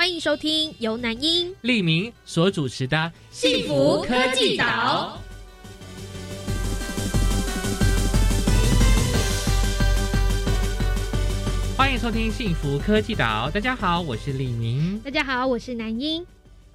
欢迎收听由南英、利明所主持的《幸福科技岛》。欢迎收听《幸福科技岛》。大家好，我是李明。大家好，我是南英。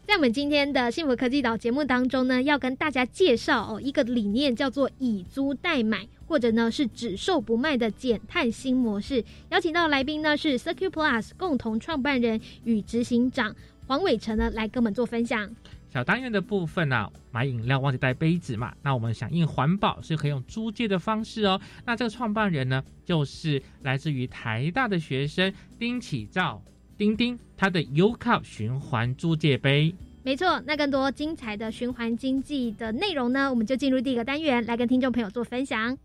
在我们今天的幸福科技岛节目当中呢，要跟大家介绍哦一个理念，叫做以租代买，或者呢是只售不卖的减碳新模式。邀请到来宾呢是 Circuit Plus 共同创办人与执行长黄伟成呢来跟我们做分享。小单元的部分呢，买饮料忘记带杯子嘛？那我们响应环保是可以用租借的方式哦。那这个创办人呢，就是来自于台大的学生丁启照。丁丁，他的 U Cup 循环租借杯，没错。那更多精彩的循环经济的内容呢？我们就进入第一个单元，来跟听众朋友做分享。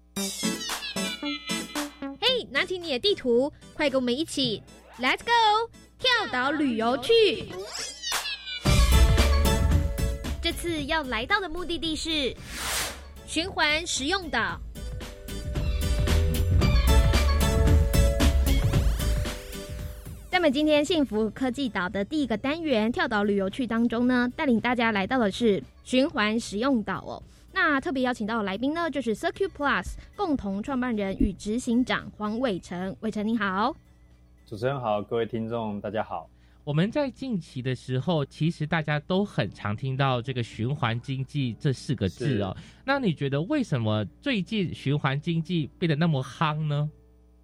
嘿，拿起你的地图，快跟我们一起，Let's go，跳岛旅游去。这次要来到的目的地是循环实用岛。在我们今天幸福科技岛的第一个单元跳岛旅游趣当中呢，带领大家来到的是循环使用岛哦。那特别邀请到的来宾呢，就是 Circuit Plus 共同创办人与执行长黄伟成。伟成你好，主持人好，各位听众大家好。我们在近期的时候，其实大家都很常听到这个循环经济这四个字哦。那你觉得为什么最近循环经济变得那么夯呢？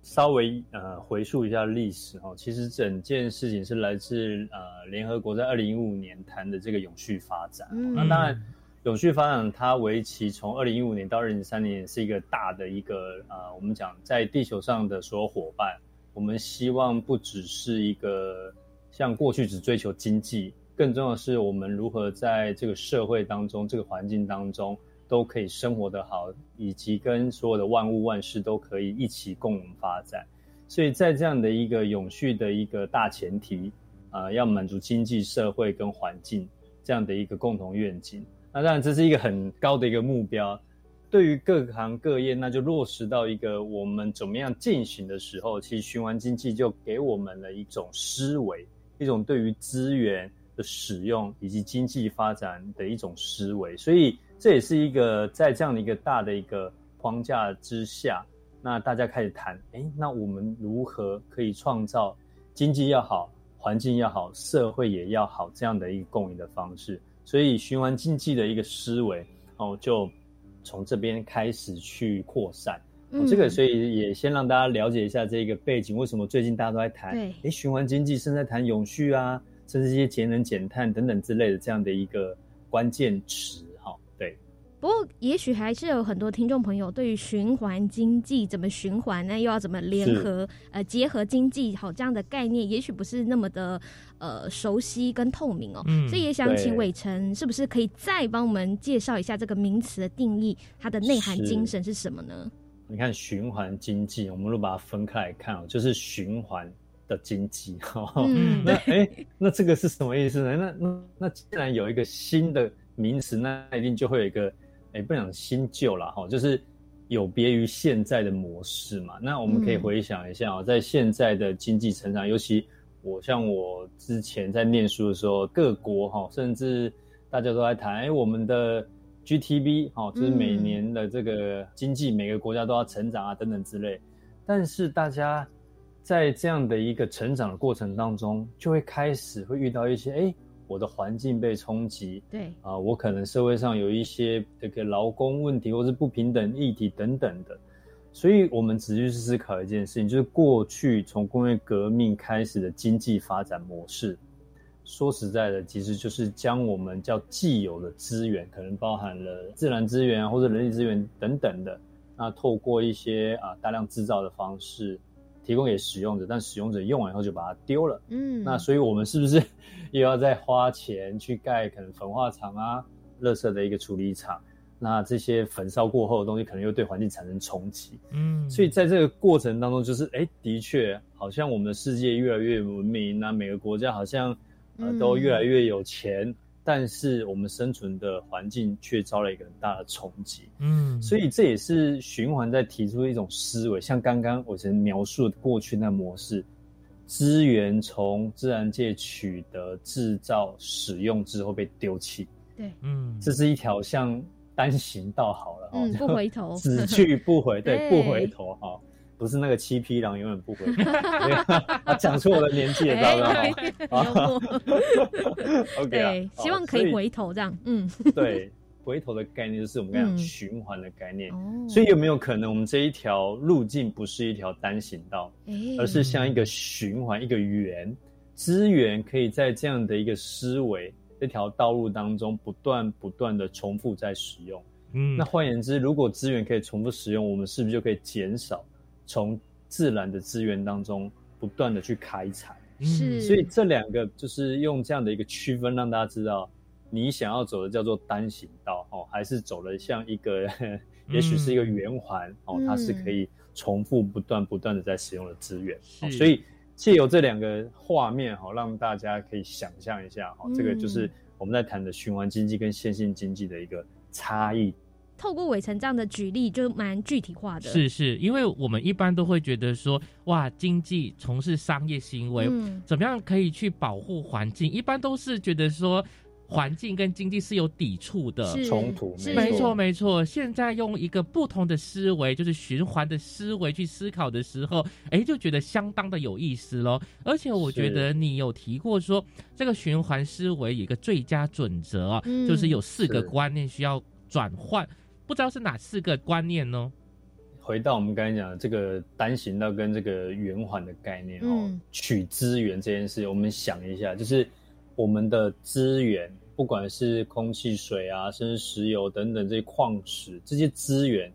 稍微呃回溯一下历史哈，其实整件事情是来自呃联合国在二零一五年谈的这个永续发展。那当然，永续发展它为期从二零一五年到二零三年是一个大的一个呃，我们讲在地球上的所有伙伴，我们希望不只是一个像过去只追求经济，更重要的是我们如何在这个社会当中、这个环境当中。都可以生活的好，以及跟所有的万物万事都可以一起共同发展。所以在这样的一个永续的一个大前提，啊，要满足经济社会跟环境这样的一个共同愿景。那当然这是一个很高的一个目标，对于各行各业，那就落实到一个我们怎么样进行的时候，其实循环经济就给我们了一种思维，一种对于资源的使用以及经济发展的一种思维。所以。这也是一个在这样的一个大的一个框架之下，那大家开始谈，哎，那我们如何可以创造经济要好、环境要好、社会也要好这样的一个共赢的方式？所以循环经济的一个思维哦，就从这边开始去扩散。这个所以也先让大家了解一下这个背景，为什么最近大家都在谈？哎，循环经济，甚至在谈永续啊，甚至一些节能减碳等等之类的这样的一个关键词。不过，也许还是有很多听众朋友对于循环经济怎么循环呢？又要怎么联合呃结合经济好这样的概念，也许不是那么的呃熟悉跟透明哦。所以也想请伟成，是不是可以再帮我们介绍一下这个名词的定义，它的内涵精神是什么呢？你看循环经济，我们如果把它分开来看哦，就是循环的经济哈。那哎，那这个是什么意思呢？那那那既然有一个新的名词，那一定就会有一个。也不讲新旧了哈，就是有别于现在的模式嘛。那我们可以回想一下啊，在现在的经济成长，尤其我像我之前在念书的时候，各国哈，甚至大家都在谈，哎，我们的 GTB 哈，就是每年的这个经济，每个国家都要成长啊，等等之类。但是大家在这样的一个成长的过程当中，就会开始会遇到一些哎。我的环境被冲击，对。啊，我可能社会上有一些这个劳工问题，或是不平等议题等等的，所以我们只去思考一件事情，就是过去从工业革命开始的经济发展模式，说实在的，其实就是将我们叫既有的资源，可能包含了自然资源或者人力资源等等的，那透过一些啊大量制造的方式，提供给使用者，但使用者用完以后就把它丢了。嗯，那所以我们是不是 又要再花钱去盖可能焚化厂啊、垃圾的一个处理厂？那这些焚烧过后的东西，可能又对环境产生冲击。嗯，所以在这个过程当中，就是哎，的确好像我们的世界越来越文明，那每个国家好像呃都越来越有钱，但是我们生存的环境却遭了一个很大的冲击。嗯，所以这也是循环在提出一种思维，像刚刚我曾描述的过去那模式，资源从自然界取得、制造、使用之后被丢弃。对，嗯，这是一条像。单行道好了，嗯，不回头，只去不回，对，不回头哈，不是那个七匹狼永远不回。头，讲出我的年纪了，知道吗？OK，对，希望可以回头这样，嗯，对，回头的概念就是我们刚讲循环的概念，所以有没有可能我们这一条路径不是一条单行道，而是像一个循环，一个圆，资源可以在这样的一个思维。这条道路当中不断不断的重复在使用，嗯，那换言之，如果资源可以重复使用，我们是不是就可以减少从自然的资源当中不断的去开采？是，所以这两个就是用这样的一个区分，让大家知道你想要走的叫做单行道哦，还是走了像一个，也许是一个圆环哦，它是可以重复不断不断的在使用的资源，所以。借由这两个画面哈，让大家可以想象一下哦，这个就是我们在谈的循环经济跟线性经济的一个差异。透过伟成这样的举例，就蛮具体化的。是是，因为我们一般都会觉得说，哇，经济从事商业行为，怎么样可以去保护环境？一般都是觉得说。环境跟经济是有抵触的冲突，没错没错。现在用一个不同的思维，就是循环的思维去思考的时候，哎，就觉得相当的有意思喽。而且我觉得你有提过说，这个循环思维有一个最佳准则啊，就是有四个观念需要转换，不知道是哪四个观念呢？回到我们刚才讲的这个单行道跟这个圆环的概念哦，取资源这件事，我们想一下，就是。我们的资源，不管是空气、水啊，甚至石油等等这些矿石，这些资源，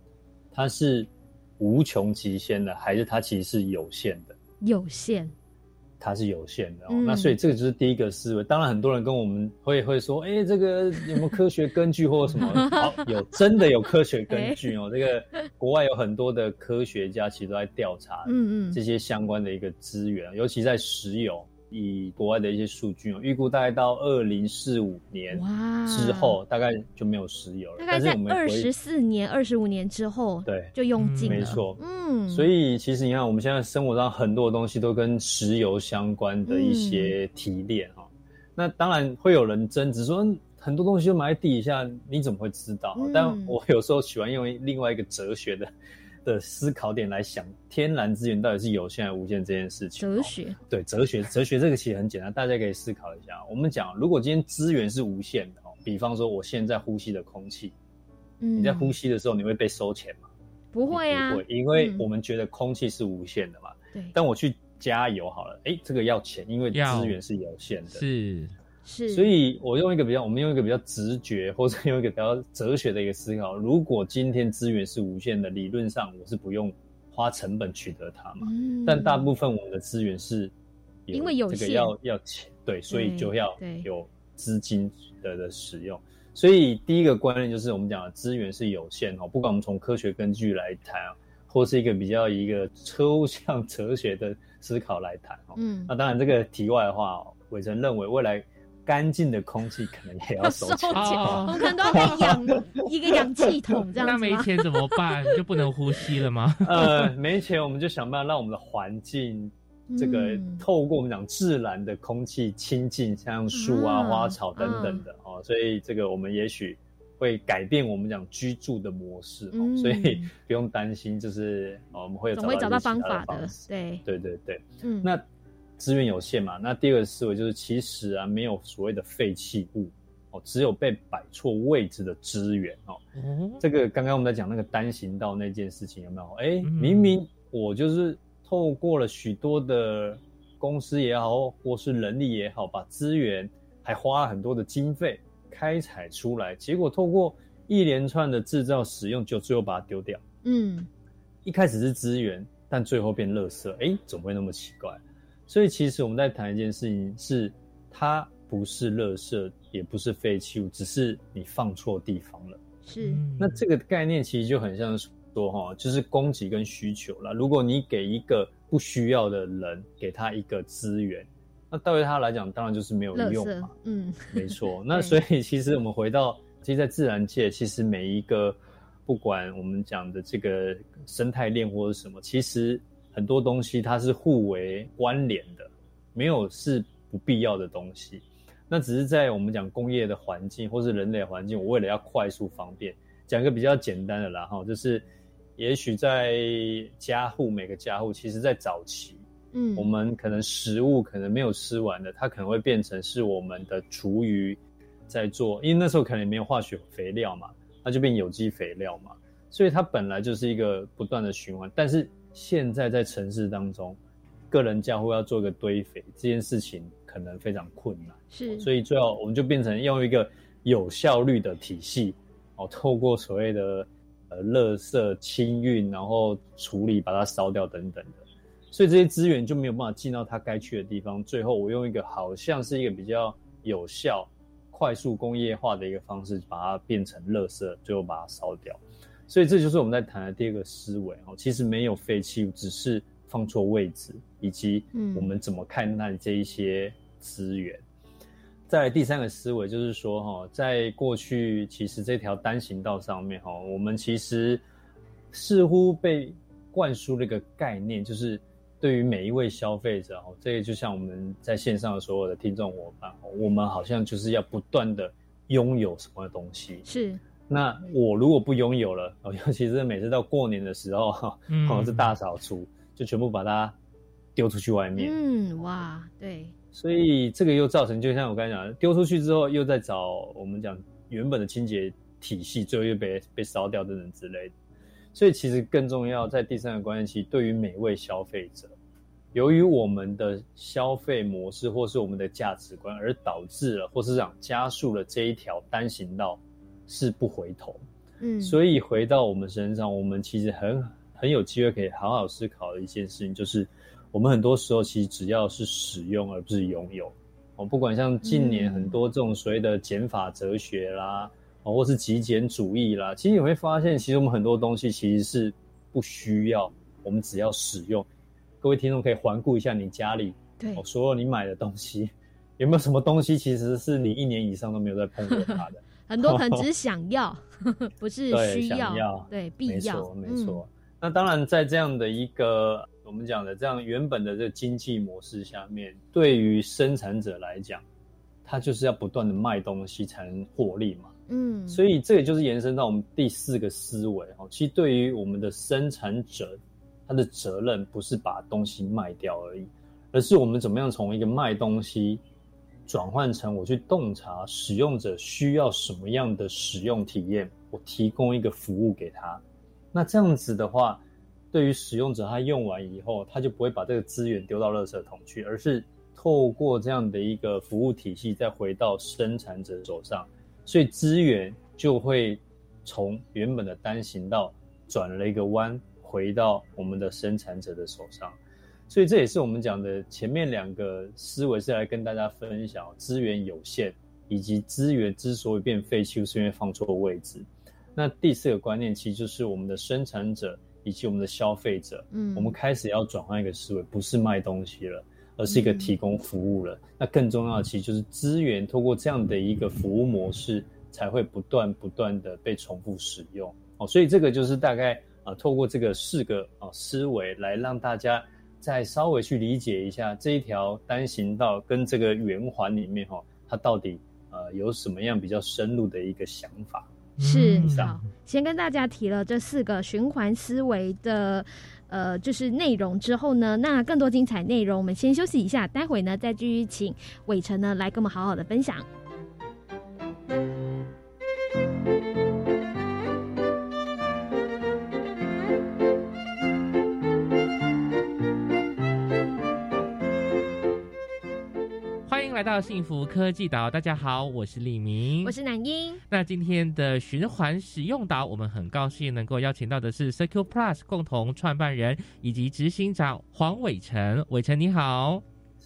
它是无穷极限的，还是它其实是有限的？有限，它是有限的哦。那所以这个就是第一个思维。当然，很多人跟我们会会说，哎，这个有没有科学根据或什么？好，有真的有科学根据哦。这个国外有很多的科学家其实都在调查，嗯嗯，这些相关的一个资源，尤其在石油。以国外的一些数据哦，预估大概到二零四五年之后，大概就没有石油了。大概在二十四年、二十五年之后，对，就用尽了。没错，嗯。所以其实你看，我们现在生活上很多东西都跟石油相关的一些提炼哈。那当然会有人争执说，很多东西就埋在地底下，你怎么会知道？但我有时候喜欢用另外一个哲学的。的思考点来想，天然资源到底是有限还是无限这件事情。哲学对哲学，哲学这个其实很简单，大家可以思考一下。我们讲，如果今天资源是无限的哦，比方说我现在呼吸的空气，你在呼吸的时候，你会被收钱吗？不会啊，不会，因为我们觉得空气是无限的嘛。对。但我去加油好了，哎，这个要钱，因为资源是有限的。是。是，所以我用一个比较，我们用一个比较直觉，或者用一个比较哲学的一个思考。如果今天资源是无限的，理论上我是不用花成本取得它嘛。嗯。但大部分我们的资源是，因为有这个要要钱，对，所以就要有资金的的使用。所以第一个观念就是我们讲的资源是有限哦，不管我们从科学根据来谈，或是一个比较一个抽象哲学的思考来谈哦。嗯。那当然，这个题外话哦，伟成认为未来。干净的空气可能也要收钱，我们可能都要养一个氧气筒这样子。那没钱怎么办？就不能呼吸了吗？呃，没钱我们就想办法让我们的环境，这个透过我们讲自然的空气清净，像树啊、花草等等的哦。所以这个我们也许会改变我们讲居住的模式哦。所以不用担心，就是我们会总会找到方法的。对对对对，嗯，那。资源有限嘛？那第二个思维就是，其实啊，没有所谓的废弃物哦，只有被摆错位置的资源哦。这个刚刚我们在讲那个单行道那件事情有没有？哎，明明我就是透过了许多的公司也好，或是人力也好，把资源还花了很多的经费开采出来，结果透过一连串的制造使用，就最后把它丢掉。嗯，一开始是资源。但最后变垃圾，哎，怎么会那么奇怪？所以其实我们在谈一件事情，是它不是垃圾，也不是废弃物，只是你放错地方了。是，那这个概念其实就很像说哈，就是供给跟需求了。如果你给一个不需要的人，给他一个资源，那对于他来讲，当然就是没有用嘛。嗯，没错。那所以其实我们回到，其实，在自然界，其实每一个不管我们讲的这个生态链或者什么，其实很多东西它是互为关联的，没有是不必要的东西。那只是在我们讲工业的环境，或是人类环境，我为了要快速方便，讲一个比较简单的啦哈，就是也许在家户每个家户，其实在早期，嗯，我们可能食物可能没有吃完的，它可能会变成是我们的厨余在做，因为那时候可能没有化学肥料嘛，那就变有机肥料嘛，所以它本来就是一个不断的循环。但是现在在城市当中，个人家户要做一个堆肥这件事情。可能非常困难，是，所以最后我们就变成用一个有效率的体系，哦，透过所谓的呃，垃圾清运，然后处理，把它烧掉等等的，所以这些资源就没有办法进到它该去的地方。最后我用一个好像是一个比较有效、快速工业化的一个方式，把它变成垃圾，最后把它烧掉。所以这就是我们在谈的第二个思维哦，其实没有废弃物，只是放错位置，以及我们怎么看待这一些。资源，再来第三个思维就是说，哈，在过去其实这条单行道上面，哈，我们其实似乎被灌输了一个概念，就是对于每一位消费者，哈，这个就像我们在线上的所有的听众伙伴，我们好像就是要不断的拥有什么东西。是，那我如果不拥有了，哦，尤其是每次到过年的时候，哈，可能是大扫除，就全部把它丢出去外面。嗯，哇，对。所以这个又造成，就像我刚才讲，丢出去之后又在找我们讲原本的清洁体系，最后又被被烧掉等等之类的。所以其实更重要，在第三个关键期，对于每位消费者，由于我们的消费模式或是我们的价值观，而导致了或是讲加速了这一条单行道是不回头。嗯，所以回到我们身上，我们其实很很有机会可以好好思考的一件事情，就是。我们很多时候其实只要是使用，而不是拥有。哦，不管像近年很多这种所谓的减法哲学啦，哦，或是极简主义啦，其实你会发现，其实我们很多东西其实是不需要，我们只要使用。各位听众可以环顾一下你家里，对，所有你买的东西，有没有什么东西其实是你一年以上都没有在碰过它的？很多 可能只是想要，不是需要，对，必要，没错，没错。那当然，在这样的一个。我们讲的这样原本的这个经济模式下面，对于生产者来讲，他就是要不断的卖东西才能获利嘛。嗯，所以这也就是延伸到我们第四个思维哦。其实对于我们的生产者，他的责任不是把东西卖掉而已，而是我们怎么样从一个卖东西转换成我去洞察使用者需要什么样的使用体验，我提供一个服务给他。那这样子的话。对于使用者，他用完以后，他就不会把这个资源丢到垃圾桶去，而是透过这样的一个服务体系，再回到生产者手上，所以资源就会从原本的单行道转了一个弯，回到我们的生产者的手上。所以这也是我们讲的前面两个思维是来跟大家分享资源有限，以及资源之所以变废弃，是因为放错位置。那第四个观念其实就是我们的生产者。以及我们的消费者，嗯，我们开始要转换一个思维，不是卖东西了，而是一个提供服务了。那更重要的其实就是资源，通过这样的一个服务模式，才会不断不断的被重复使用。哦，所以这个就是大概啊，透过这个四个啊思维，来让大家再稍微去理解一下这一条单行道跟这个圆环里面哈，它到底呃有什么样比较深入的一个想法。是好，先跟大家提了这四个循环思维的，呃，就是内容之后呢，那更多精彩内容，我们先休息一下，待会呢再继续请伟成呢来跟我们好好的分享。来到幸福科技岛，大家好，我是李明，我是南英。那今天的循环使用岛，我们很高兴能够邀请到的是 Circle Plus 共同创办人以及执行长黄伟成，伟成你好。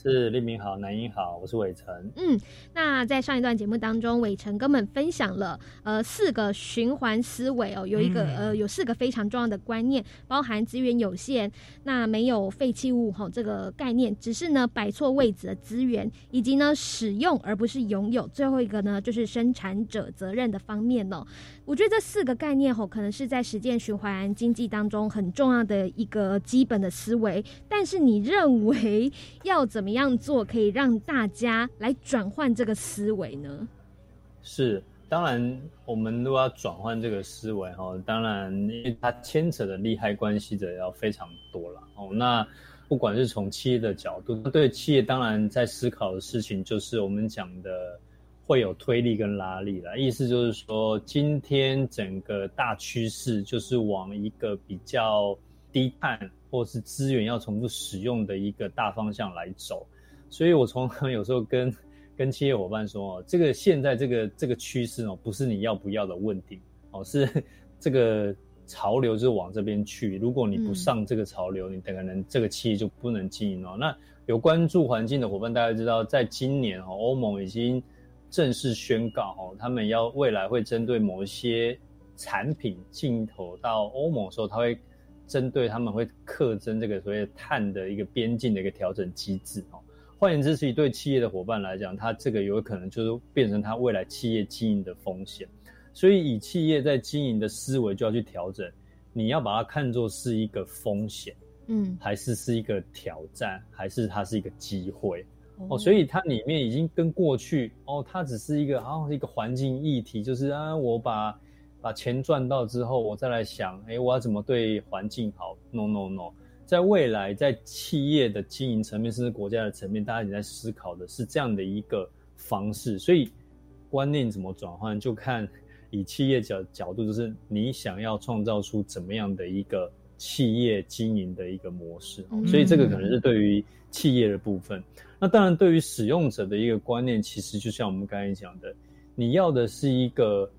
是立明好，南英好，我是伟成。嗯，那在上一段节目当中，伟成跟我们分享了呃四个循环思维哦，有一个呃有四个非常重要的观念，包含资源有限，那没有废弃物哈这个概念，只是呢摆错位置的资源，以及呢使用而不是拥有。最后一个呢就是生产者责任的方面哦。我觉得这四个概念吼，可能是在实践循环经济当中很重要的一个基本的思维。但是你认为要怎么样做，可以让大家来转换这个思维呢？是，当然，我们如果要转换这个思维哈，当然，因为它牵扯的利害关系者要非常多了哦。那不管是从企业的角度，对企业当然在思考的事情，就是我们讲的。会有推力跟拉力了，意思就是说，今天整个大趋势就是往一个比较低碳或是资源要重复使用的一个大方向来走。所以我从有时候跟跟企业伙伴说哦，这个现在这个这个趋势哦，不是你要不要的问题哦，是这个潮流就往这边去。如果你不上这个潮流，你可能这个企业就不能经营哦。那有关注环境的伙伴，大家知道，在今年哦，欧盟已经。正式宣告哦，他们要未来会针对某一些产品进口到欧盟的时候，他会针对他们会克征这个所谓碳的一个边境的一个调整机制哦。换言之，是对企业的伙伴来讲，它这个有可能就是变成它未来企业经营的风险。所以，以企业在经营的思维就要去调整，你要把它看作是一个风险，嗯，还是是一个挑战，还是它是一个机会？哦，所以它里面已经跟过去哦，它只是一个好像是一个环境议题，就是啊，我把把钱赚到之后，我再来想，哎，我要怎么对环境好？No No No，在未来在企业的经营层面，甚至国家的层面，大家也在思考的是这样的一个方式。所以观念怎么转换，就看以企业角角度，就是你想要创造出怎么样的一个企业经营的一个模式。所以这个可能是对于企业的部分。那当然，对于使用者的一个观念，其实就像我们刚才讲的，你要的是一个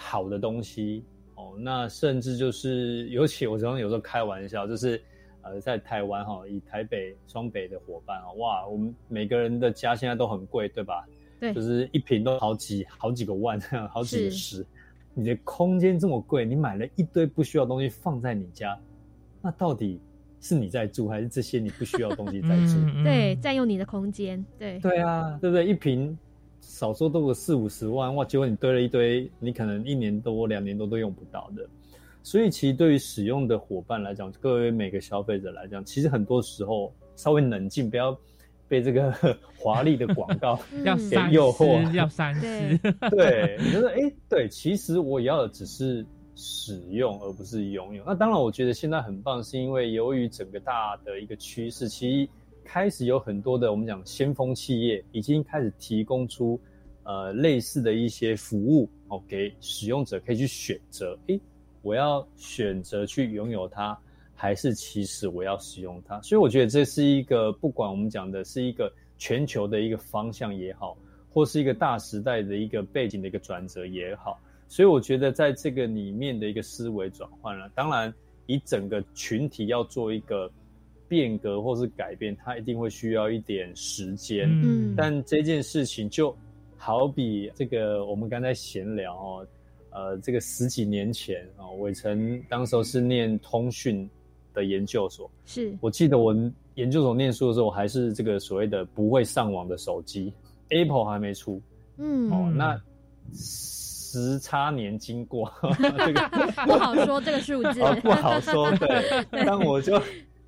好的东西哦。那甚至就是，尤其我常常有时候开玩笑，就是呃，在台湾哈，以台北、双北的伙伴啊，哇，我们每个人的家现在都很贵，对吧？对，就是一平都好几好几个万，好几个十。你的空间这么贵，你买了一堆不需要东西放在你家，那到底？是你在住，还是这些你不需要东西在住？对，占用你的空间。对，对啊，对不对？一瓶少说都有四五十万，哇！结果你堆了一堆，你可能一年多、两年多都用不到的。所以，其实对于使用的伙伴来讲，各位每个消费者来讲，其实很多时候稍微冷静，不要被这个 华丽的广告 给诱惑，要三思。对，你觉得哎，对，其实我要的只是。使用而不是拥有。那当然，我觉得现在很棒，是因为由于整个大的一个趋势，其实开始有很多的我们讲先锋企业已经开始提供出呃类似的一些服务哦，给使用者可以去选择。诶，我要选择去拥有它，还是其实我要使用它？所以我觉得这是一个不管我们讲的是一个全球的一个方向也好，或是一个大时代的一个背景的一个转折也好。所以我觉得，在这个里面的一个思维转换了，当然，以整个群体要做一个变革或是改变，它一定会需要一点时间。嗯，但这件事情就好比这个，我们刚才闲聊哦，呃，这个十几年前啊，伟成当时候是念通讯的研究所，是我记得我研究所念书的时候，还是这个所谓的不会上网的手机，Apple 还没出。嗯，哦，那。十差年经过，这个 不好说这个数字，不好说。对，但我就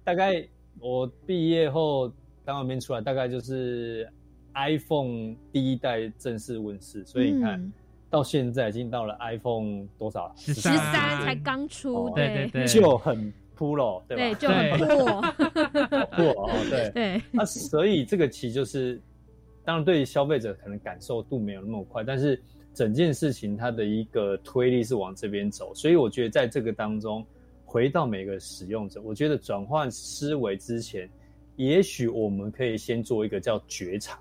大概我毕业后当完兵出来，大概就是 iPhone 第一代正式问世，所以你看到现在已经到了 iPhone 多少？十三才刚出，对对对，就很 Pro，对吧？对，就很破 破哦，对 对。那所以这个其实就是，当然对于消费者可能感受度没有那么快，但是。整件事情它的一个推力是往这边走，所以我觉得在这个当中，回到每个使用者，我觉得转换思维之前，也许我们可以先做一个叫觉察，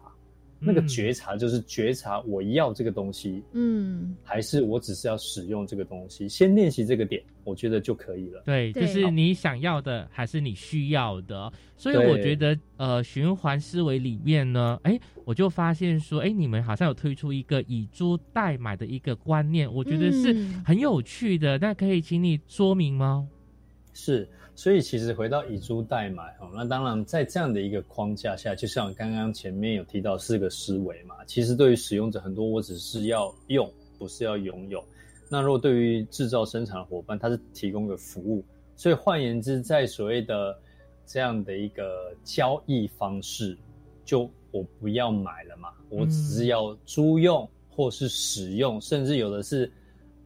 那个觉察就是觉察我要这个东西，嗯，还是我只是要使用这个东西？先练习这个点，我觉得就可以了。对，就是你想要的还是你需要的。所以我觉得，呃，循环思维里面呢，哎，我就发现说，哎，你们好像有推出一个以租代买的一个观念，我觉得是很有趣的。那可以请你说明吗？是。所以其实回到以租代买哦，那当然在这样的一个框架下，就像刚刚前面有提到四个思维嘛，其实对于使用者很多，我只是要用，不是要拥有。那如果对于制造生产的伙伴，他是提供个服务，所以换言之，在所谓的这样的一个交易方式，就我不要买了嘛，我只是要租用或是使用，甚至有的是。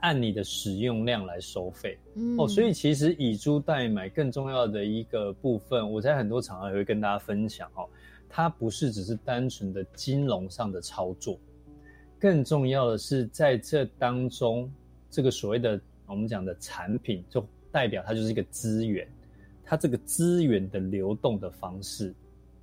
按你的使用量来收费哦，所以其实以租代买更重要的一个部分，我在很多场合也会跟大家分享哦，它不是只是单纯的金融上的操作，更重要的是在这当中，这个所谓的我们讲的产品，就代表它就是一个资源，它这个资源的流动的方式，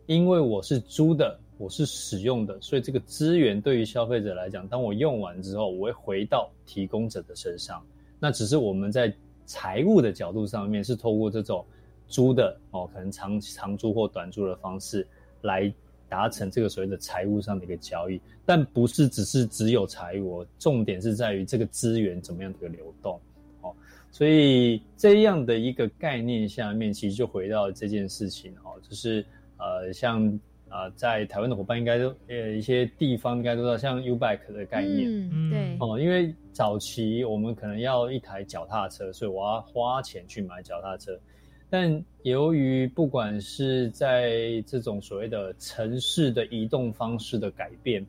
因为我是租的。我是使用的，所以这个资源对于消费者来讲，当我用完之后，我会回到提供者的身上。那只是我们在财务的角度上面是透过这种租的哦，可能长长租或短租的方式来达成这个所谓的财务上的一个交易，但不是只是只有财务，重点是在于这个资源怎么样的一个流动哦。所以这样的一个概念下面，其实就回到这件事情哦，就是呃像。啊，在台湾的伙伴应该都呃一些地方应该都知道，像 U Bike 的概念，嗯，对，哦，因为早期我们可能要一台脚踏车，所以我要花钱去买脚踏车。但由于不管是在这种所谓的城市的移动方式的改变，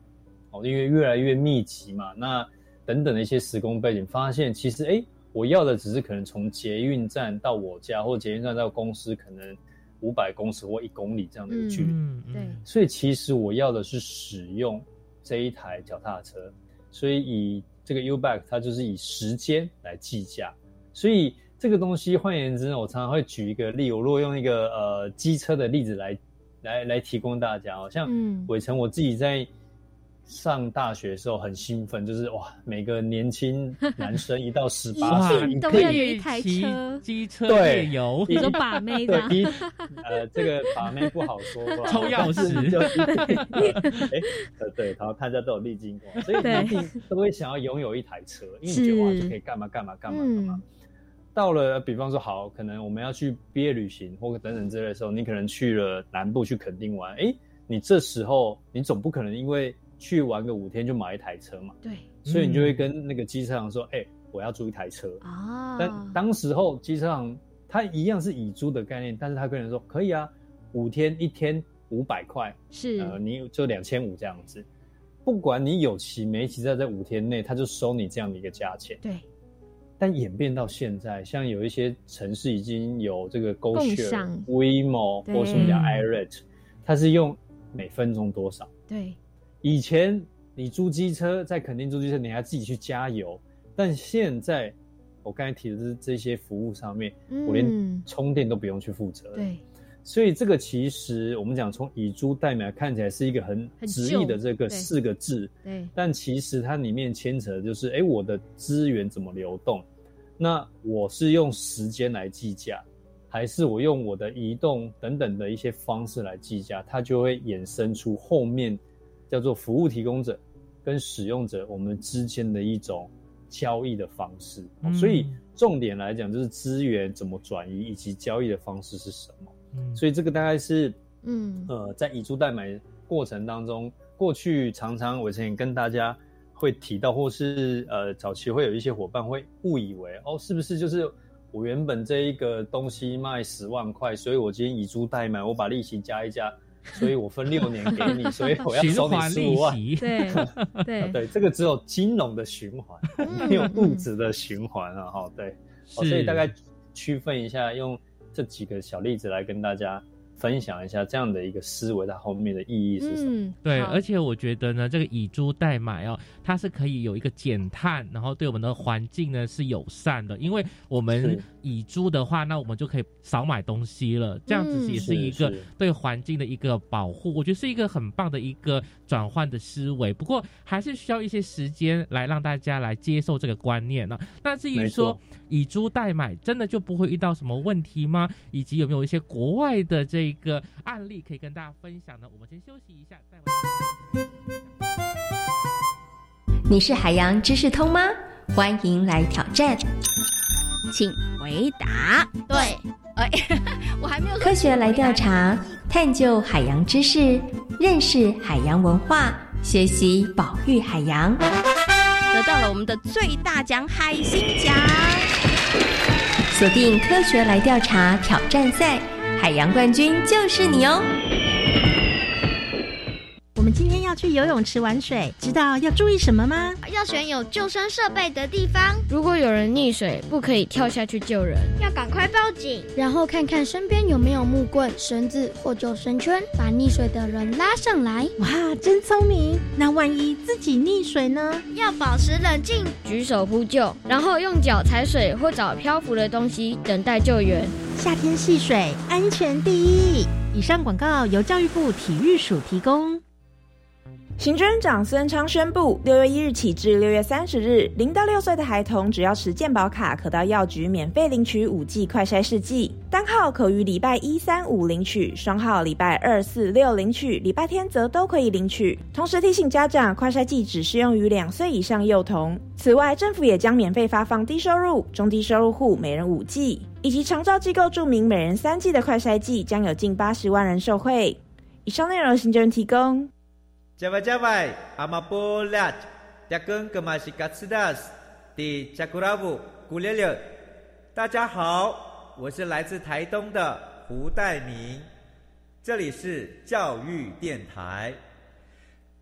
哦，因为越来越密集嘛，那等等的一些时空背景，发现其实哎，我要的只是可能从捷运站到我家，或捷运站到公司，可能。五百公尺或一公里这样的一个距离，嗯对，所以其实我要的是使用这一台脚踏车，所以以这个 U Bike 它就是以时间来计价，所以这个东西换言之呢，我常常会举一个例，我如果用一个呃机车的例子来来来提供大家，好像伟成我自己在。上大学的时候很兴奋，就是哇，每个年轻男生一到十八岁都要有一台车，机车对有，你说把妹的，呃，这个把妹不好说，抽钥匙。就哎，呃，对，然后大家都有历经过，所以一定都会想要拥有一台车，因为你觉得哇就可以干嘛干嘛干嘛干嘛。到了，比方说好，可能我们要去毕业旅行或等等之类的时候，你可能去了南部去垦丁玩，哎，你这时候你总不可能因为去玩个五天就买一台车嘛？对，所以你就会跟那个机车行说：“哎，我要租一台车啊。”但当时候机车行他一样是以租的概念，但是他跟人说：“可以啊，五天一天五百块，是呃，你就两千五这样子，不管你有骑没骑，在这五天内他就收你这样的一个价钱。”对。但演变到现在，像有一些城市已经有这个 GoShare、WeMo 或什么叫 iRate，它是用每分钟多少？对。以前你租机车在垦丁租机车，你还自己去加油。但现在我刚才提的是这些服务上面，我连充电都不用去负责。对，所以这个其实我们讲从以租代买看起来是一个很直译的这个四个字。对，但其实它里面牵扯的就是，哎，我的资源怎么流动？那我是用时间来计价，还是我用我的移动等等的一些方式来计价？它就会衍生出后面。叫做服务提供者跟使用者我们之间的一种交易的方式，所以重点来讲就是资源怎么转移以及交易的方式是什么。所以这个大概是嗯呃在以租代买过程当中，过去常常我之前跟大家会提到，或是呃早期会有一些伙伴会误以为哦是不是就是我原本这一个东西卖十万块，所以我今天以租代买，我把利息加一加。所以我分六年给你，所以我要 收你十五万。对对 对，这个只有金融的循环，没有物质的循环啊！哈，对，所以大概区分一下，用这几个小例子来跟大家分享一下这样的一个思维，它后面的意义是什么？对，而且我觉得呢，这个以租代买哦，它是可以有一个减碳，然后对我们的环境呢是友善的，因为我们以租的话，那我们就可以少买东西了，这样子也是一个对环境的一个保护，我觉得是一个很棒的一个转换的思维。不过还是需要一些时间来让大家来接受这个观念呢。那至于说以租代买，真的就不会遇到什么问题吗？以及有没有一些国外的这？一个案例可以跟大家分享呢，我们先休息一下，再回。你是海洋知识通吗？欢迎来挑战，请回答。对，哎，我还没有。科学来调查，探究海洋知识，认识海洋文化，学习保育海洋，得到了我们的最大奖——海星奖。锁定科学来调查挑战赛。海洋冠军就是你哦！我们今天要去游泳池玩水，知道要注意什么吗？要选有救生设备的地方。如果有人溺水，不可以跳下去救人，要赶快报警。然后看看身边有没有木棍、绳子或救生圈，把溺水的人拉上来。哇，真聪明！那万一自己溺水呢？要保持冷静，举手呼救，然后用脚踩水或找漂浮的东西等待救援。夏天戏水，安全第一。以上广告由教育部体育署提供。行政长孙昌宣布，六月一日起至六月三十日，零到六岁的孩童只要持健保卡，可到药局免费领取五 G 快筛试剂。单号可于礼拜一、三、五领取，双号礼拜二、四、六领取，礼拜天则都可以领取。同时提醒家长，快筛剂只适用于两岁以上幼童。此外，政府也将免费发放低收入、中低收入户每人五 G，以及长照机构注明每人三 G 的快筛剂，将有近八十万人受惠。以上内容，行政提供。加外加外，阿玛波拉，扎根格玛西卡斯达斯，的加古拉布古列列。大家好，我是来自台东的胡代明，这里是教育电台。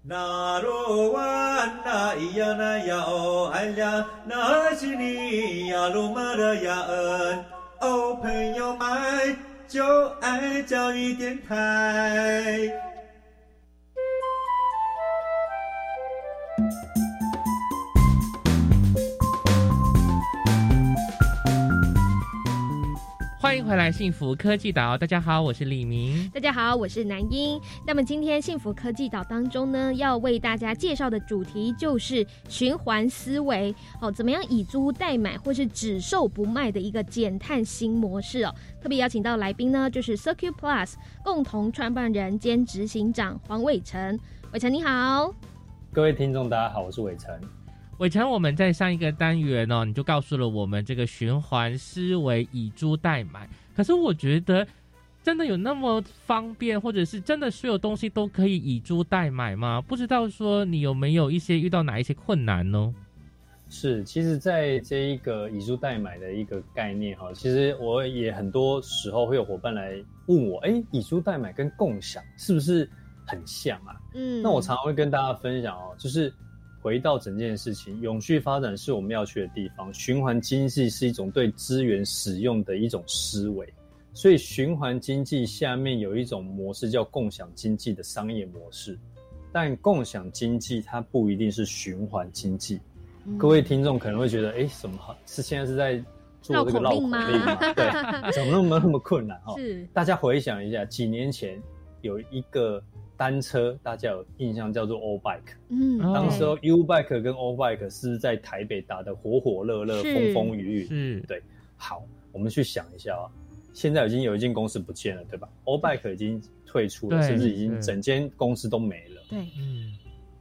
那罗哇那咿呀那呀哦哎呀，那是你呀鲁玛的呀恩哦，朋友们就爱教育电台。欢迎回来，幸福科技岛。大家好，我是李明。大家好，我是南英。那么今天幸福科技岛当中呢，要为大家介绍的主题就是循环思维。哦，怎么样以租代买或是只售不卖的一个减碳新模式哦？特别邀请到来宾呢，就是 Circuit Plus 共同创办人兼执行长黄伟成。伟成你好，各位听众大家好，我是伟成。伟成，我们在上一个单元哦，你就告诉了我们这个循环思维以租代买。可是我觉得，真的有那么方便，或者是真的所有东西都可以以租代买吗？不知道说你有没有一些遇到哪一些困难呢？是，其实，在这一个以租代买的一个概念哈，其实我也很多时候会有伙伴来问我，哎，以租代买跟共享是不是很像啊？嗯，那我常常会跟大家分享哦，就是。回到整件事情，永续发展是我们要去的地方。循环经济是一种对资源使用的一种思维，所以循环经济下面有一种模式叫共享经济的商业模式。但共享经济它不一定是循环经济。各位听众可能会觉得，哎，什么是现在是在做这个绕口令吗？对，怎么那么那么困难？哈，是。大家回想一下，几年前有一个。单车大家有印象叫做 O Bike，嗯，当时候 U Bike 跟 O Bike 是在台北打的火火热热、风风雨雨，嗯，对。好，我们去想一下啊，现在已经有一间公司不见了，对吧？O Bike 已经退出了，甚至已经整间公司都没了。对，嗯。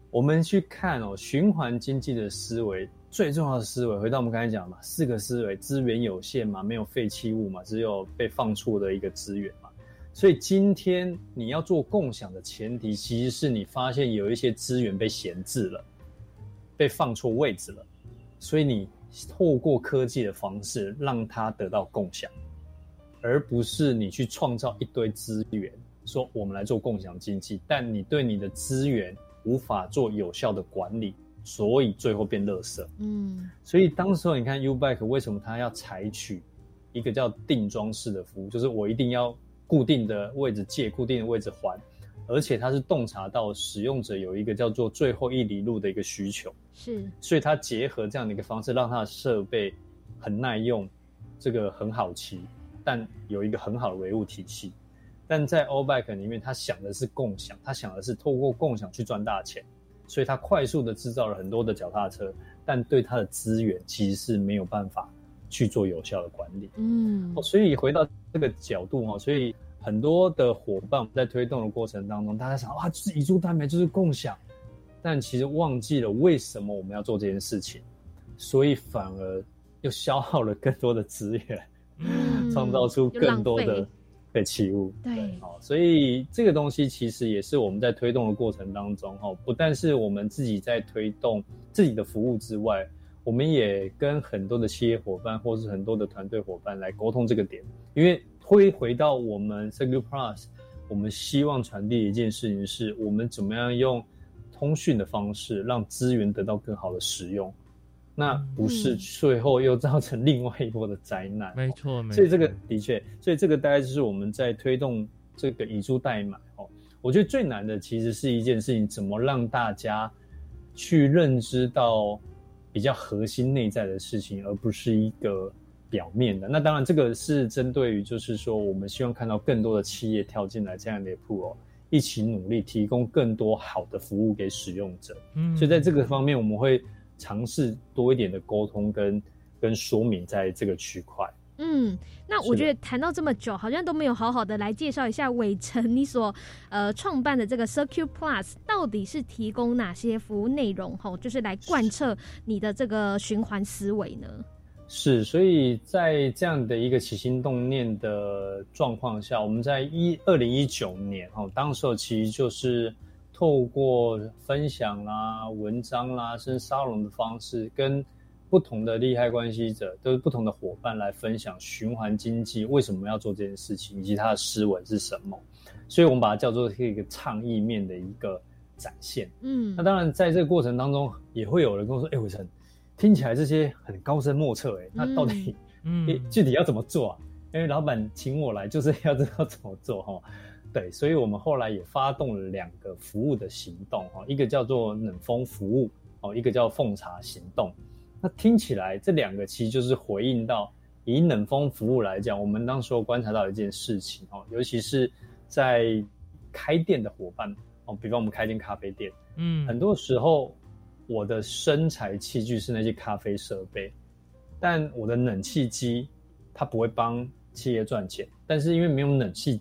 我们去看哦，循环经济的思维最重要的思维，回到我们刚才讲嘛，四个思维：资源有限嘛，没有废弃物嘛，只有被放出的一个资源嘛。所以今天你要做共享的前提，其实是你发现有一些资源被闲置了，被放错位置了，所以你透过科技的方式让它得到共享，而不是你去创造一堆资源，说我们来做共享经济，但你对你的资源无法做有效的管理，所以最后变垃圾。嗯，所以当时候你看 Ubike 为什么它要采取一个叫定装式的服务，就是我一定要。固定的位置借、固定的位置还，而且它是洞察到使用者有一个叫做最后一里路的一个需求，是，所以它结合这样的一个方式，让它的设备很耐用，这个很好骑，但有一个很好的维护体系。但在 O Bike 里面，他想的是共享，他想的是透过共享去赚大钱，所以他快速的制造了很多的脚踏车，但对它的资源其实是没有办法去做有效的管理。嗯，所以回到这个角度哈，所以很多的伙伴在推动的过程当中，大家想啊，就是一株蛋白，就是共享，但其实忘记了为什么我们要做这件事情，所以反而又消耗了更多的资源，创造出更多的。废弃物，对，好，所以这个东西其实也是我们在推动的过程当中，哈，不但是我们自己在推动自己的服务之外，我们也跟很多的企业伙伴或是很多的团队伙伴来沟通这个点，因为会回到我们 Secure Plus，我们希望传递一件事情是，我们怎么样用通讯的方式让资源得到更好的使用。那不是最后又造成另外一波的灾难，没错，没错。所以这个的确，所以这个大概就是我们在推动这个以租代买哦。我觉得最难的其实是一件事情，怎么让大家去认知到比较核心内在的事情，而不是一个表面的。那当然，这个是针对于就是说，我们希望看到更多的企业跳进来这样的铺哦，一起努力提供更多好的服务给使用者。嗯，所以在这个方面，我们会。尝试多一点的沟通跟跟说明，在这个区块。嗯，那我觉得谈到这么久，好像都没有好好的来介绍一下伟成你所呃创办的这个 Circuit Plus 到底是提供哪些服务内容？吼，就是来贯彻你的这个循环思维呢？是，所以在这样的一个起心动念的状况下，我们在一二零一九年，哦，当时候其实就是。透过分享啦、文章啦、甚至沙龙的方式，跟不同的利害关系者，都是不同的伙伴来分享循环经济为什么要做这件事情，以及它的思维是什么。所以，我们把它叫做是一个倡议面的一个展现。嗯，那当然，在这个过程当中，也会有人跟我说：“哎，伟成，听起来这些很高深莫测，哎，那到底，嗯，具体要怎么做啊？因为老板请我来，就是要知道怎么做，哈。”对，所以我们后来也发动了两个服务的行动哈，一个叫做冷风服务哦，一个叫奉茶行动。那听起来这两个其实就是回应到以冷风服务来讲，我们当时观察到一件事情哦，尤其是在开店的伙伴哦，比方我们开间咖啡店，嗯，很多时候我的生材器具是那些咖啡设备，但我的冷气机它不会帮企业赚钱，但是因为没有冷气。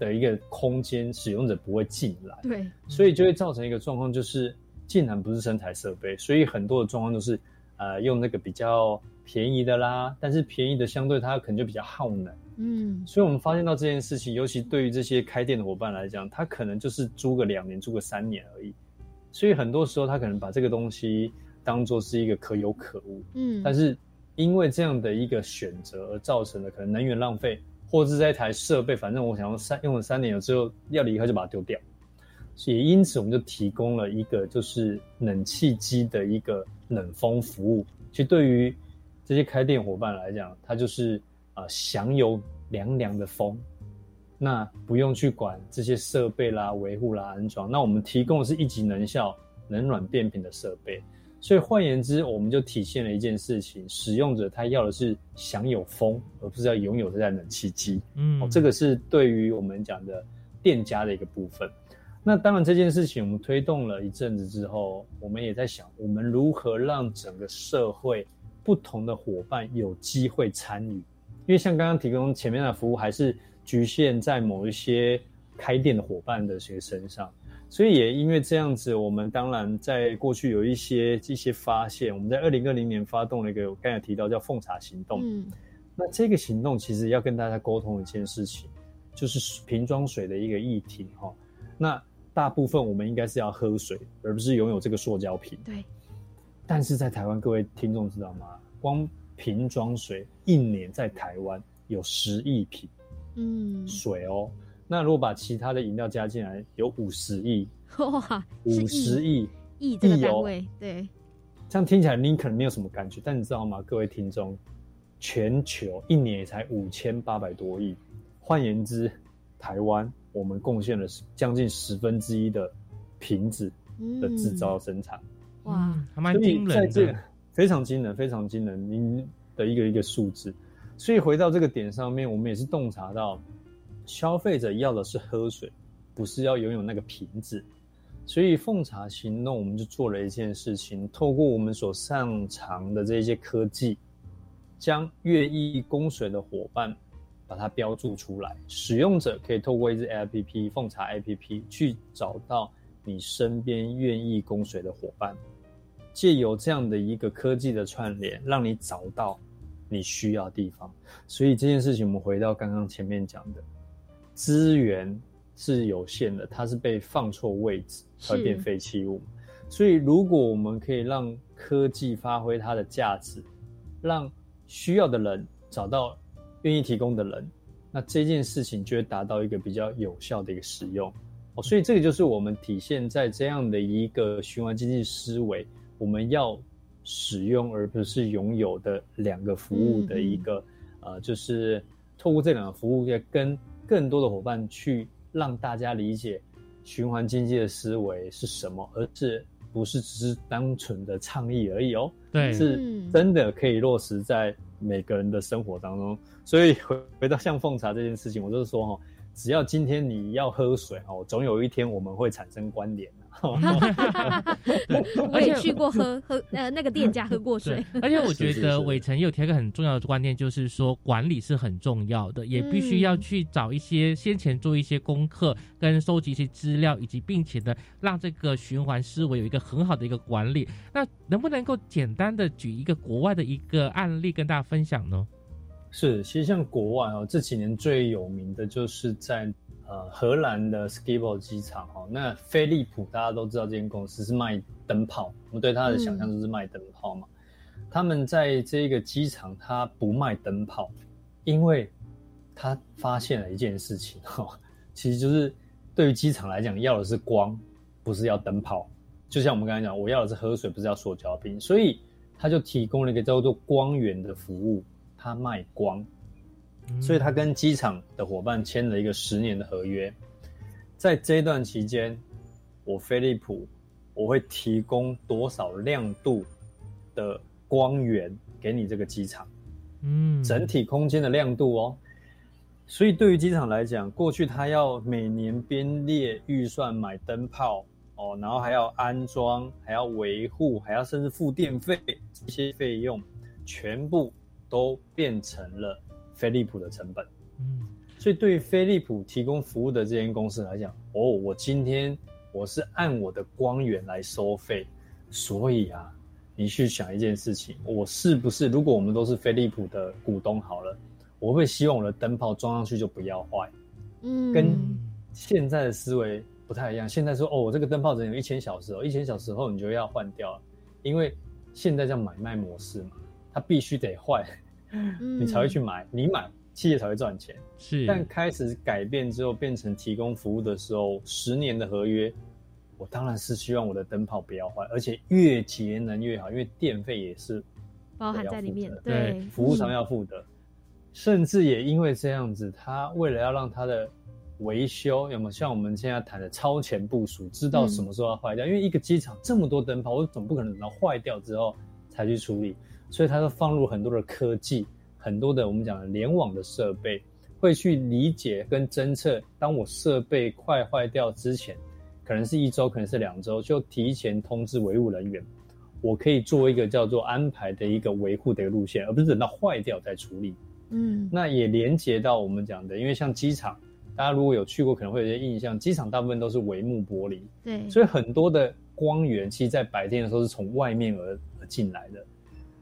的一个空间，使用者不会进来，对，所以就会造成一个状况，就是竟然不是生产设备，所以很多的状况都是，呃，用那个比较便宜的啦，但是便宜的相对它可能就比较耗能，嗯，所以我们发现到这件事情，尤其对于这些开店的伙伴来讲，他可能就是租个两年、租个三年而已，所以很多时候他可能把这个东西当做是一个可有可无，嗯，但是因为这样的一个选择而造成的可能能源浪费。或者是在一台设备，反正我想用三用了三年了之后要离开就把它丢掉，也因此我们就提供了一个就是冷气机的一个冷风服务。其实对于这些开店伙伴来讲，它就是啊享有凉凉的风，那不用去管这些设备啦、维护啦、安装。那我们提供的是一级能效、冷暖变频的设备。所以换言之，我们就体现了一件事情：使用者他要的是享有风，而不是要拥有这台冷气机。嗯，这个是对于我们讲的店家的一个部分。那当然，这件事情我们推动了一阵子之后，我们也在想，我们如何让整个社会不同的伙伴有机会参与？因为像刚刚提供前面的服务，还是局限在某一些开店的伙伴的些身上。所以也因为这样子，我们当然在过去有一些一些发现。我们在二零二零年发动了一个我刚才提到叫“奉茶行动”。嗯，那这个行动其实要跟大家沟通一件事情，就是瓶装水的一个议题哈。那大部分我们应该是要喝水，而不是拥有这个塑胶瓶。对。但是在台湾，各位听众知道吗？光瓶装水一年在台湾有十亿瓶，嗯，水哦。那如果把其他的饮料加进来，有五十亿 哇，五十亿亿这个单位，对，这样听起来你可能没有什么感觉，但你知道吗，各位听众，全球一年才五千八百多亿，换言之，台湾我们贡献了将近十分之一的瓶子的制造生产。哇，还蛮惊人的，非常惊人，非常惊人，您的一个一个数字。所以回到这个点上面，我们也是洞察到，消费者要的是喝水，不是要拥有那个瓶子。所以奉茶行动，我们就做了一件事情，透过我们所擅长的这些科技，将愿意供水的伙伴把它标注出来，使用者可以透过一支 APP 奉茶 APP 去找到你身边愿意供水的伙伴，借由这样的一个科技的串联，让你找到。你需要地方，所以这件事情我们回到刚刚前面讲的，资源是有限的，它是被放错位置而变废弃物。所以如果我们可以让科技发挥它的价值，让需要的人找到愿意提供的人，那这件事情就会达到一个比较有效的一个使用。哦，所以这个就是我们体现在这样的一个循环经济思维，我们要。使用而不是拥有的两个服务的一个，呃，就是透过这两个服务，跟更多的伙伴去让大家理解循环经济的思维是什么，而是不是只是单纯的倡议而已哦？对，是真的可以落实在每个人的生活当中。所以回回到像奉茶这件事情，我就是说哈，只要今天你要喝水哦，总有一天我们会产生关联。我也去过喝喝呃那个店家喝过水，而且我觉得伟成又提一个很重要的观念，就是说管理是很重要的，也必须要去找一些先前做一些功课，跟收集一些资料，以及并且呢让这个循环思维有一个很好的一个管理。那能不能够简单的举一个国外的一个案例跟大家分享呢？是，其实像国外哦，这几年最有名的就是在。呃，荷兰的 Schiphol 机场哦，那飞利浦大家都知道这间公司是卖灯泡，我们对它的想象就是卖灯泡嘛。他们在这个机场，他不卖灯泡，因为他发现了一件事情哈，其实就是对于机场来讲，要的是光，不是要灯泡。就像我们刚才讲，我要的是喝水，不是要塑胶瓶，所以他就提供了一个叫做光源的服务，他卖光。所以他跟机场的伙伴签了一个十年的合约，在这一段期间，我飞利浦我会提供多少亮度的光源给你这个机场，嗯，整体空间的亮度哦。所以对于机场来讲，过去他要每年编列预算买灯泡哦，然后还要安装，还要维护，还要甚至付电费这些费用，全部都变成了。飞利浦的成本，嗯，所以对于飞利浦提供服务的这间公司来讲，哦，我今天我是按我的光源来收费，所以啊，你去想一件事情，我是不是如果我们都是飞利浦的股东好了，我会希望我的灯泡装上去就不要坏，嗯，跟现在的思维不太一样。现在说哦，我这个灯泡只有一千小时哦，一千小时后你就要换掉了，因为现在叫买卖模式嘛，它必须得坏。你才会去买，你买企业才会赚钱。是，但开始改变之后，变成提供服务的时候，十年的合约，我当然是希望我的灯泡不要坏，而且越节能越好，因为电费也是包含在里面。对，服务商要付的，甚至也因为这样子，他为了要让他的维修有没有像我们现在谈的超前部署，知道什么时候要坏掉，因为一个机场这么多灯泡，我总不可能等到坏掉之后才去处理。所以它都放入很多的科技，很多的我们讲的联网的设备，会去理解跟侦测。当我设备快坏掉之前，可能是一周，可能是两周，就提前通知维护人员，我可以做一个叫做安排的一个维护的一个路线，而不是等到坏掉再处理。嗯，那也连接到我们讲的，因为像机场，大家如果有去过，可能会有些印象，机场大部分都是帷幕玻璃，对，所以很多的光源其实，在白天的时候是从外面而而进来的。